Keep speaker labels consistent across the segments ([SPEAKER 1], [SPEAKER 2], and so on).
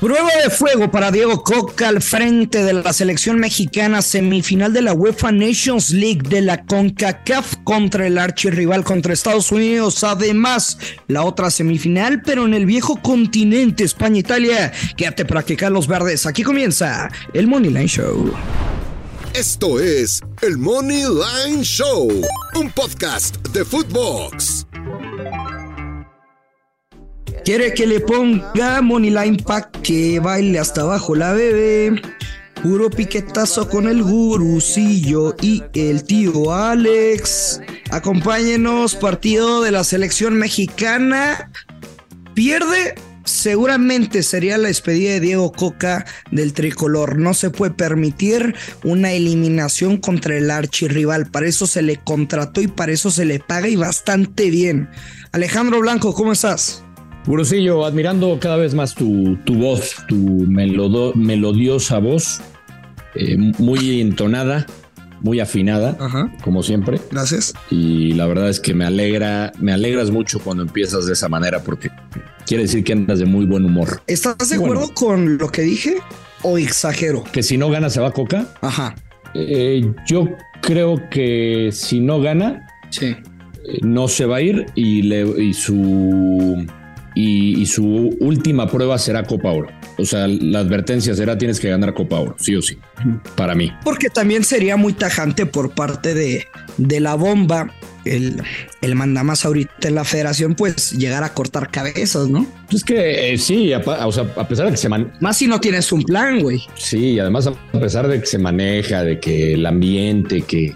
[SPEAKER 1] Prueba de fuego para Diego Coca al frente de la selección mexicana semifinal de la UEFA Nations League de la CONCACAF contra el archirrival contra Estados Unidos. Además, la otra semifinal, pero en el viejo continente España-Italia. Quédate para que los verdes. Aquí comienza el Money Line Show.
[SPEAKER 2] Esto es el Money Line Show, un podcast de Footbox.
[SPEAKER 1] Quiere que le ponga Moneyline Pack que baile hasta abajo la bebé. Puro piquetazo con el gurucillo y el tío Alex. Acompáñenos, partido de la selección mexicana. Pierde seguramente sería la despedida de Diego Coca del tricolor. No se puede permitir una eliminación contra el archirrival. Para eso se le contrató y para eso se le paga y bastante bien. Alejandro Blanco, ¿cómo estás?
[SPEAKER 3] Gurusillo, admirando cada vez más tu, tu voz, tu melodiosa voz, eh, muy entonada, muy afinada, como siempre.
[SPEAKER 1] Gracias.
[SPEAKER 3] Y la verdad es que me alegra, me alegras mucho cuando empiezas de esa manera porque quiere decir que andas de muy buen humor.
[SPEAKER 1] ¿Estás de acuerdo con lo que dije o exagero?
[SPEAKER 3] Que si no gana se va Coca.
[SPEAKER 1] Ajá.
[SPEAKER 3] Eh, yo creo que si no gana,
[SPEAKER 1] sí. Eh,
[SPEAKER 3] no se va a ir y, le, y su y, su última prueba será Copa Oro. O sea, la advertencia será tienes que ganar Copa Oro, sí o sí, para mí.
[SPEAKER 1] Porque también sería muy tajante por parte de, de la bomba el, el más ahorita en la federación, pues llegar a cortar cabezas, ¿no?
[SPEAKER 3] Es que eh, sí, o sea, a pesar de que se
[SPEAKER 1] man... Más si no tienes un plan, güey.
[SPEAKER 3] Sí, además a pesar de que se maneja, de que el ambiente, que,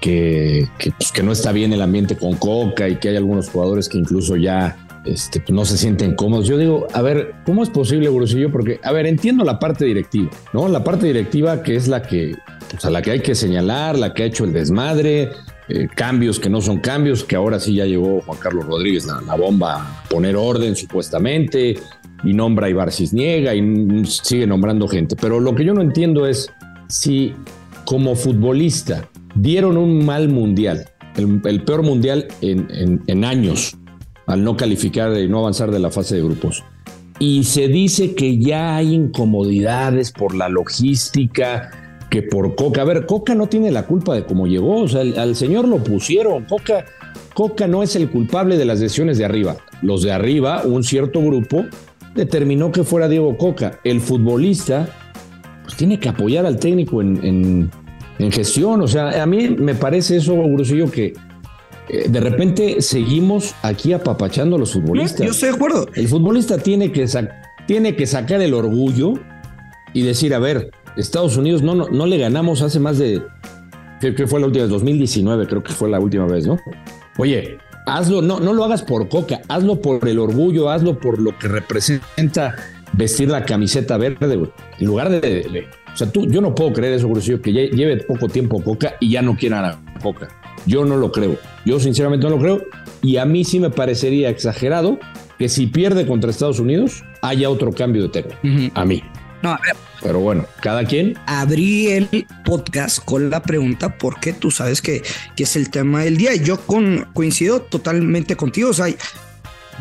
[SPEAKER 3] que, que, pues, que no está bien el ambiente con Coca y que hay algunos jugadores que incluso ya este, pues, no se sienten cómodos. Yo digo, a ver, ¿cómo es posible, Gurusillo? Porque, a ver, entiendo la parte directiva, ¿no? La parte directiva que es la que, sea, la que hay que señalar, la que ha hecho el desmadre, eh, cambios que no son cambios, que ahora sí ya llegó Juan Carlos Rodríguez, la, bomba a poner orden supuestamente, y nombra a Ibar Cisniega y sigue nombrando gente. Pero lo que yo no entiendo es si como futbolista dieron un mal mundial, el, peor mundial en años, al no calificar y no avanzar de la fase de grupos. Y se dice que ya hay incomodidades por la logística, que por Coca. A ver, Coca no tiene la culpa de cómo llegó, o sea, al señor lo pusieron. Coca, Coca no es el culpable de las decisiones de arriba. Los de arriba, un cierto grupo, determinó que fuera Diego Coca. El futbolista, pues tiene que apoyar al técnico en, en, gestión. O sea, a mí me parece eso, Brusillo, que de repente seguimos aquí apapachando a los futbolistas.
[SPEAKER 1] yo estoy de acuerdo.
[SPEAKER 3] El futbolista tiene que, tiene que sacar el orgullo y decir, a ver, Estados Unidos no, no, le ganamos hace más de, que fue la última vez, 2019, creo que fue la última vez, ¿no? Oye, hazlo, no, no lo hagas por coca, hazlo por el orgullo, hazlo por lo que representa vestir la camiseta verde, güey. En lugar de, o sea, tú, yo no puedo creer eso, Brusillo, que lleve poco tiempo Coca y ya no quiera a Coca. Yo no lo creo. Yo sinceramente no lo creo. Y a mí sí me parecería exagerado que si pierde contra Estados Unidos haya otro cambio de técnico. A mí.
[SPEAKER 1] No, a ver.
[SPEAKER 3] Pero bueno, cada quien.
[SPEAKER 1] Abrí el podcast con la pregunta porque tú sabes que, que es el tema del día. Yo con, coincido totalmente contigo. O sea,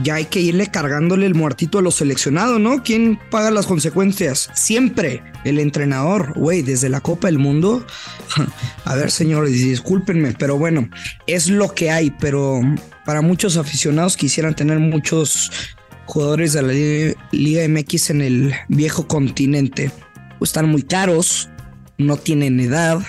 [SPEAKER 1] ya hay que irle cargándole el muertito a los seleccionados, ¿no? ¿Quién paga las consecuencias? Siempre el entrenador, güey, desde la Copa del Mundo. A ver, señores, discúlpenme, pero bueno, es lo que hay, pero para muchos aficionados quisieran tener muchos jugadores de la Liga MX en el viejo continente. O están muy caros, no tienen edad,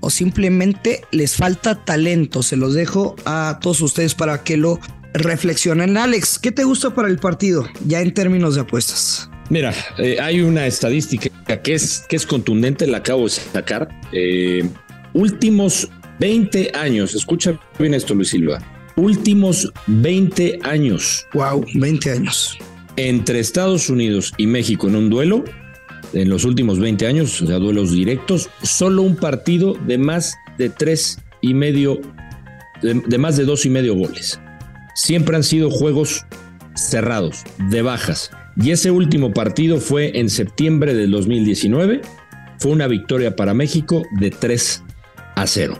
[SPEAKER 1] o simplemente les falta talento. Se los dejo a todos ustedes para que lo reflexionen. Alex, ¿qué te gusta para el partido ya en términos de apuestas?
[SPEAKER 3] Mira, eh, hay una estadística que es, que es contundente, la acabo de sacar. Eh, últimos 20 años, escucha bien esto, Luis Silva. Últimos 20 años.
[SPEAKER 1] Wow, 20 años.
[SPEAKER 3] Entre Estados Unidos y México en un duelo, en los últimos 20 años, o sea, duelos directos, solo un partido de más de tres y medio, de más de dos y medio goles siempre han sido juegos cerrados, de bajas. Y ese último partido fue en septiembre del 2019. Fue una victoria para México de 3 a 0.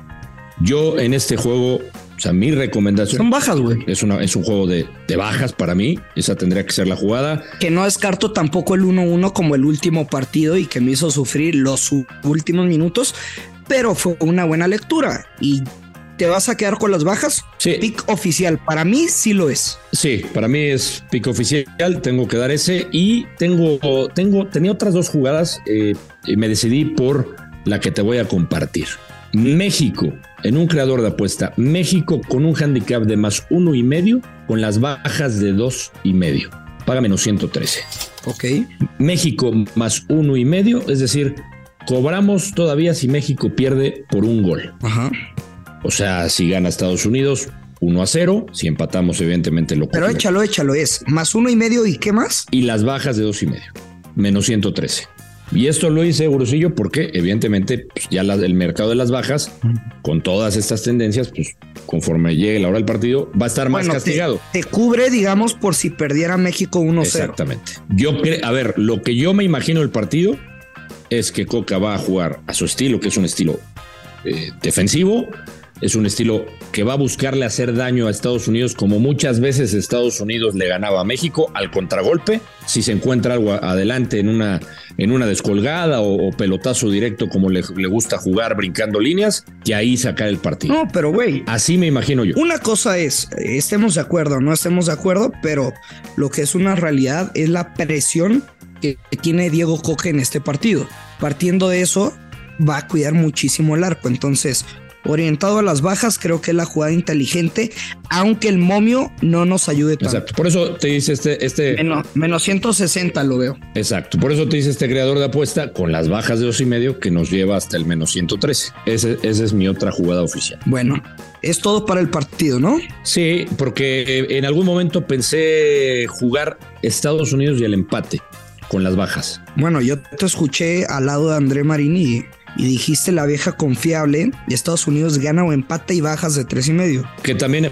[SPEAKER 3] Yo en este juego O sea, mi recomendación.
[SPEAKER 1] Son bajas, güey.
[SPEAKER 3] Es, una, es un juego de, de bajas para mí. Esa tendría que ser la jugada.
[SPEAKER 1] Que no descarto tampoco el 1-1 como el último partido y que me hizo sufrir los últimos minutos, pero fue una buena lectura. Y ¿Te vas a quedar con las bajas?
[SPEAKER 3] Sí.
[SPEAKER 1] Pick oficial. Para mí sí lo es.
[SPEAKER 3] Sí, para mí es pick oficial. Tengo que dar ese. Y tengo, tengo, tenía otras dos jugadas eh, y me decidí por la que te voy a compartir. México, en un creador de apuesta, México con un handicap de más uno y medio, con las bajas de dos y medio. Paga menos 113.
[SPEAKER 1] Ok.
[SPEAKER 3] México más uno y medio, es decir, cobramos todavía si México pierde por un gol.
[SPEAKER 1] Ajá.
[SPEAKER 3] O sea, si gana Estados Unidos 1 a 0, si empatamos, evidentemente lo
[SPEAKER 1] Pero échalo, échalo, es más uno y medio y qué más?
[SPEAKER 3] Y las bajas de dos y medio, menos 113. Y esto lo hice, Gurusillo, porque evidentemente pues, ya el mercado de las bajas, con todas estas tendencias, pues conforme llegue la hora del partido, va a estar más castigado.
[SPEAKER 1] Te, cubre, digamos, por si perdiera México 1-0.
[SPEAKER 3] Exactamente. Yo a ver, lo que yo me imagino del partido es que Coca va a jugar a su estilo, que es un estilo eh, defensivo, es un estilo que va a buscarle hacer daño a Estados Unidos, como muchas veces Estados Unidos le ganaba a México al contragolpe. Si se encuentra algo adelante en una, en una descolgada o, pelotazo directo, como le, le, gusta jugar brincando líneas, y ahí sacar el partido.
[SPEAKER 1] No, pero güey.
[SPEAKER 3] Así me imagino yo.
[SPEAKER 1] Una cosa es, estemos de acuerdo, no estemos de acuerdo, pero lo que es una realidad es la presión que tiene Diego Coque en este partido. Partiendo de eso, va a cuidar muchísimo el arco. Entonces, orientado a las bajas, creo que es la jugada inteligente, aunque el momio no nos ayude tanto.
[SPEAKER 3] Exacto, por eso te dice este... este...
[SPEAKER 1] Menos, 160 lo veo.
[SPEAKER 3] Exacto, por eso te dice este creador de apuesta con las bajas de dos y medio que nos lleva hasta el menos 113. Ese, esa es mi otra jugada oficial.
[SPEAKER 1] Bueno, es todo para el partido, ¿no?
[SPEAKER 3] Sí, porque en algún momento pensé jugar Estados Unidos y el empate con las bajas.
[SPEAKER 1] Bueno, yo te escuché al lado de André Marini y dijiste la vieja confiable de Estados Unidos gana o empate y bajas de tres y medio.
[SPEAKER 3] Que también,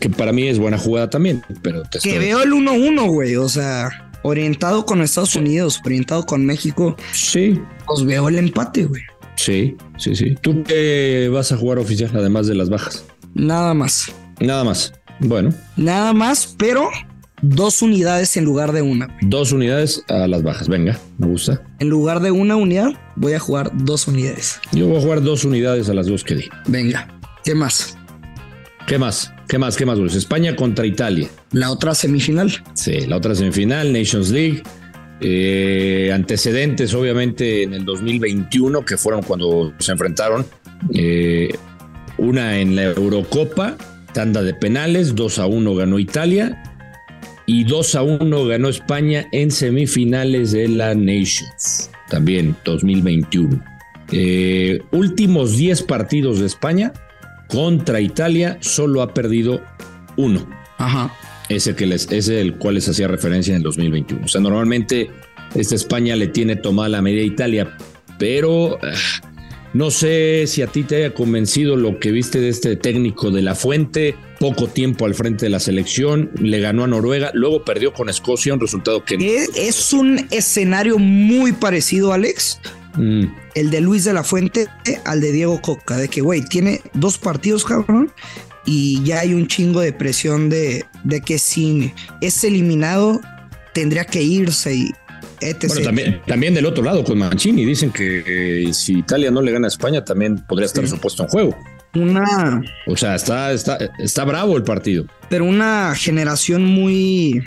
[SPEAKER 3] que para mí es buena jugada también, pero
[SPEAKER 1] Que veo el 1-1, güey, o sea, orientado con Estados Unidos, orientado con México.
[SPEAKER 3] Sí.
[SPEAKER 1] Pues veo el empate, güey.
[SPEAKER 3] Sí, sí, sí. ¿Tú qué vas a jugar oficial además de las bajas?
[SPEAKER 1] Nada más.
[SPEAKER 3] Nada más. Bueno.
[SPEAKER 1] Nada más, pero dos unidades en lugar de una.
[SPEAKER 3] Dos unidades a las bajas. Venga, me gusta.
[SPEAKER 1] En lugar de una unidad, voy a jugar dos unidades.
[SPEAKER 3] Yo voy a jugar dos unidades a las dos que di.
[SPEAKER 1] Venga, ¿qué más?
[SPEAKER 3] ¿Qué más? ¿Qué más? ¿Qué más, España contra Italia.
[SPEAKER 1] La otra semifinal.
[SPEAKER 3] Sí, la otra semifinal, Nations League. Eh, antecedentes, obviamente, en el 2021, que fueron cuando se enfrentaron. Eh, una en la Eurocopa, tanda de penales, 2 a 1 ganó Italia y 2 a 1 ganó España en semifinales de la Nations, también 2021. Eh, últimos 10 partidos de España contra Italia, solo ha perdido uno.
[SPEAKER 1] Ajá.
[SPEAKER 3] Ese que les, ese el cual les hacía referencia en el 2021. O sea, normalmente esta España le tiene tomada la media a Italia, pero ah, no sé si a ti te haya convencido lo que viste de este técnico de la Fuente, poco tiempo al frente de la selección, le ganó a Noruega, luego perdió con Escocia, un resultado que...
[SPEAKER 1] Es un escenario muy parecido, Alex, mm. el de Luis de la Fuente al de Diego Coca, de que, güey, tiene dos partidos, cabrón, y ya hay un chingo de presión de, de que si es eliminado, tendría que irse y
[SPEAKER 3] bueno, también, del otro lado con Mancini dicen que eh, si Italia no le gana a España también podría estar supuesto en juego.
[SPEAKER 1] Una.
[SPEAKER 3] O sea, está, está, está bravo el partido.
[SPEAKER 1] Pero una generación muy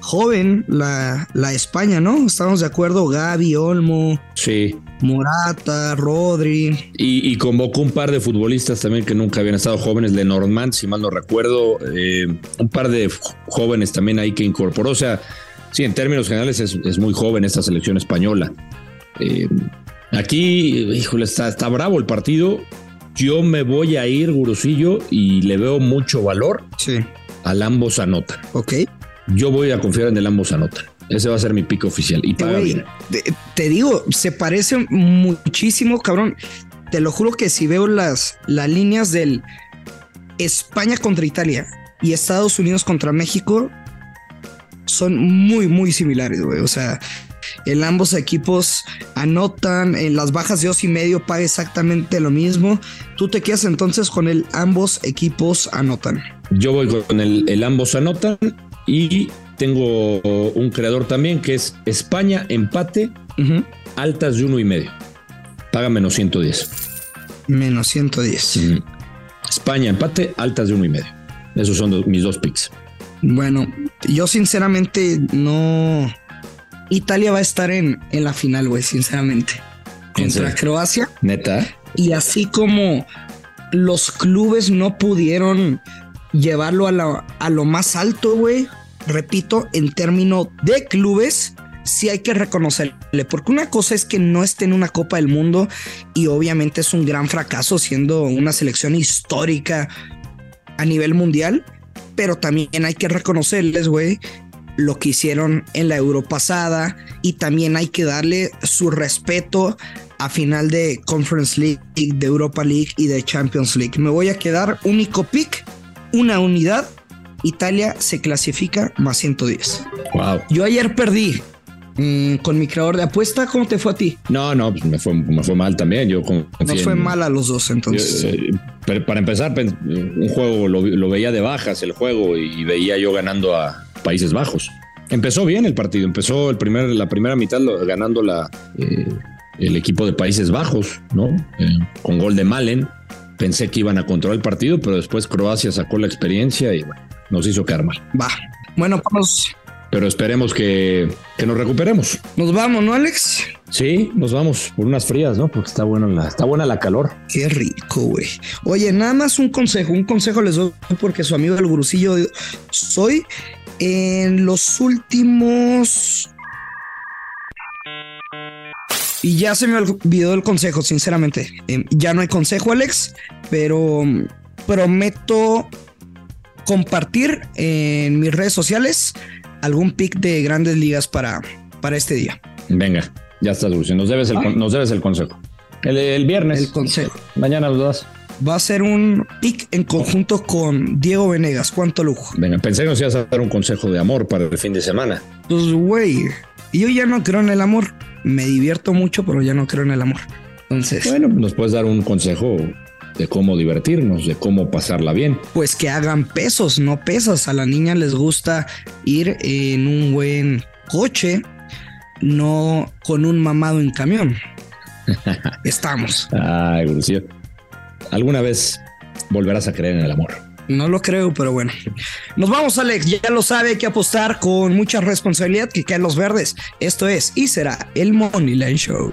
[SPEAKER 1] joven, la, la España, ¿no? Estamos de acuerdo, Gaby, Olmo.
[SPEAKER 3] Sí.
[SPEAKER 1] Morata, Rodri.
[SPEAKER 3] Y, convocó un par de futbolistas también que nunca habían estado jóvenes, Lenormand, si mal no recuerdo, eh, un par de jóvenes también ahí que incorporó. O sea, Sí, en términos generales es, muy joven esta selección española. Eh, aquí, híjole, está, está bravo el partido. Yo me voy a ir, Gurusillo, y le veo mucho valor
[SPEAKER 1] sí.
[SPEAKER 3] al ambos anotan.
[SPEAKER 1] Ok.
[SPEAKER 3] Yo voy a confiar en el ambos anotan. Ese va a ser mi pico oficial. Y paga bien.
[SPEAKER 1] Te, digo, se parece muchísimo, cabrón. Te lo juro que si veo las, las líneas del España contra Italia y Estados Unidos contra México, son muy, muy similares, güey. O sea, en ambos equipos anotan, en las bajas de dos y medio paga exactamente lo mismo. Tú te quedas entonces con el ambos equipos anotan.
[SPEAKER 3] Yo voy con el, el ambos anotan y tengo un creador también que es España empate, altas de uno y medio. Paga menos 110.
[SPEAKER 1] Menos 110.
[SPEAKER 3] España empate, altas de uno y medio. Esos son mis dos picks.
[SPEAKER 1] Bueno, yo sinceramente no. Italia va a estar en, en la final, güey, sinceramente. Contra Croacia.
[SPEAKER 3] Neta.
[SPEAKER 1] Y así como los clubes no pudieron llevarlo a, a lo más alto, güey. Repito, en términos de clubes, sí hay que reconocerle, porque una cosa es que no esté en una Copa del Mundo y obviamente es un gran fracaso siendo una selección histórica a nivel mundial, pero también hay que reconocerles, güey, lo que hicieron en la Euro pasada y también hay que darle su respeto a final de Conference League, de Europa League y de Champions League. Me voy a quedar único pick, una unidad. Italia se clasifica más 110.
[SPEAKER 3] Wow.
[SPEAKER 1] Yo ayer perdí mm, con mi creador de apuesta. ¿Cómo te fue a ti?
[SPEAKER 3] No, no, pues me fue, me fue mal también. Yo
[SPEAKER 1] Nos fue mal a los dos entonces.
[SPEAKER 3] Yo, eh, para empezar, un juego lo, lo, veía de bajas el juego y veía yo ganando a Países Bajos. Empezó bien el partido, empezó el primer, la primera mitad ganando la, eh, el equipo de Países Bajos, ¿no? Eh, con gol de Malen. Pensé que iban a controlar el partido, pero después Croacia sacó la experiencia y bueno, nos hizo quedar mal.
[SPEAKER 1] Va. Bueno, vamos.
[SPEAKER 3] Pero esperemos que, que, nos recuperemos.
[SPEAKER 1] Nos vamos, ¿no, Alex?
[SPEAKER 3] Sí, nos vamos por unas frías, ¿no? Porque está, bueno la, está buena la calor.
[SPEAKER 1] Qué rico, güey. Oye, nada más un consejo, un consejo les doy porque su amigo el gurusillo soy. En los últimos y ya se me olvidó el consejo, sinceramente. Eh, ya no hay consejo, Alex, pero prometo compartir en mis redes sociales algún pick de grandes ligas para, para este día.
[SPEAKER 3] Venga, ya está, Dulce. Nos debes el, ¿Ah? nos debes el consejo. El, el, viernes.
[SPEAKER 1] El consejo.
[SPEAKER 3] Mañana los das.
[SPEAKER 1] Va a ser un pick en conjunto con Diego Venegas. ¿Cuánto lujo?
[SPEAKER 3] Venga, pensé que nos ibas a dar un consejo de amor para el fin de semana.
[SPEAKER 1] Pues, güey, yo ya no creo en el amor me divierto mucho, pero ya no creo en el amor. Entonces.
[SPEAKER 3] Bueno, nos puedes dar un consejo de cómo divertirnos, de cómo pasarla bien.
[SPEAKER 1] Pues que hagan pesos, no pesas. A la niña les gusta ir en un buen coche, no con un mamado en camión. Estamos.
[SPEAKER 3] Ay, Lucio. ¿Alguna vez volverás a creer en el amor?
[SPEAKER 1] No lo creo, pero bueno. Nos vamos, Alex. Ya lo sabe, hay que apostar con mucha responsabilidad que caen los verdes. Esto es y será el Money Line Show.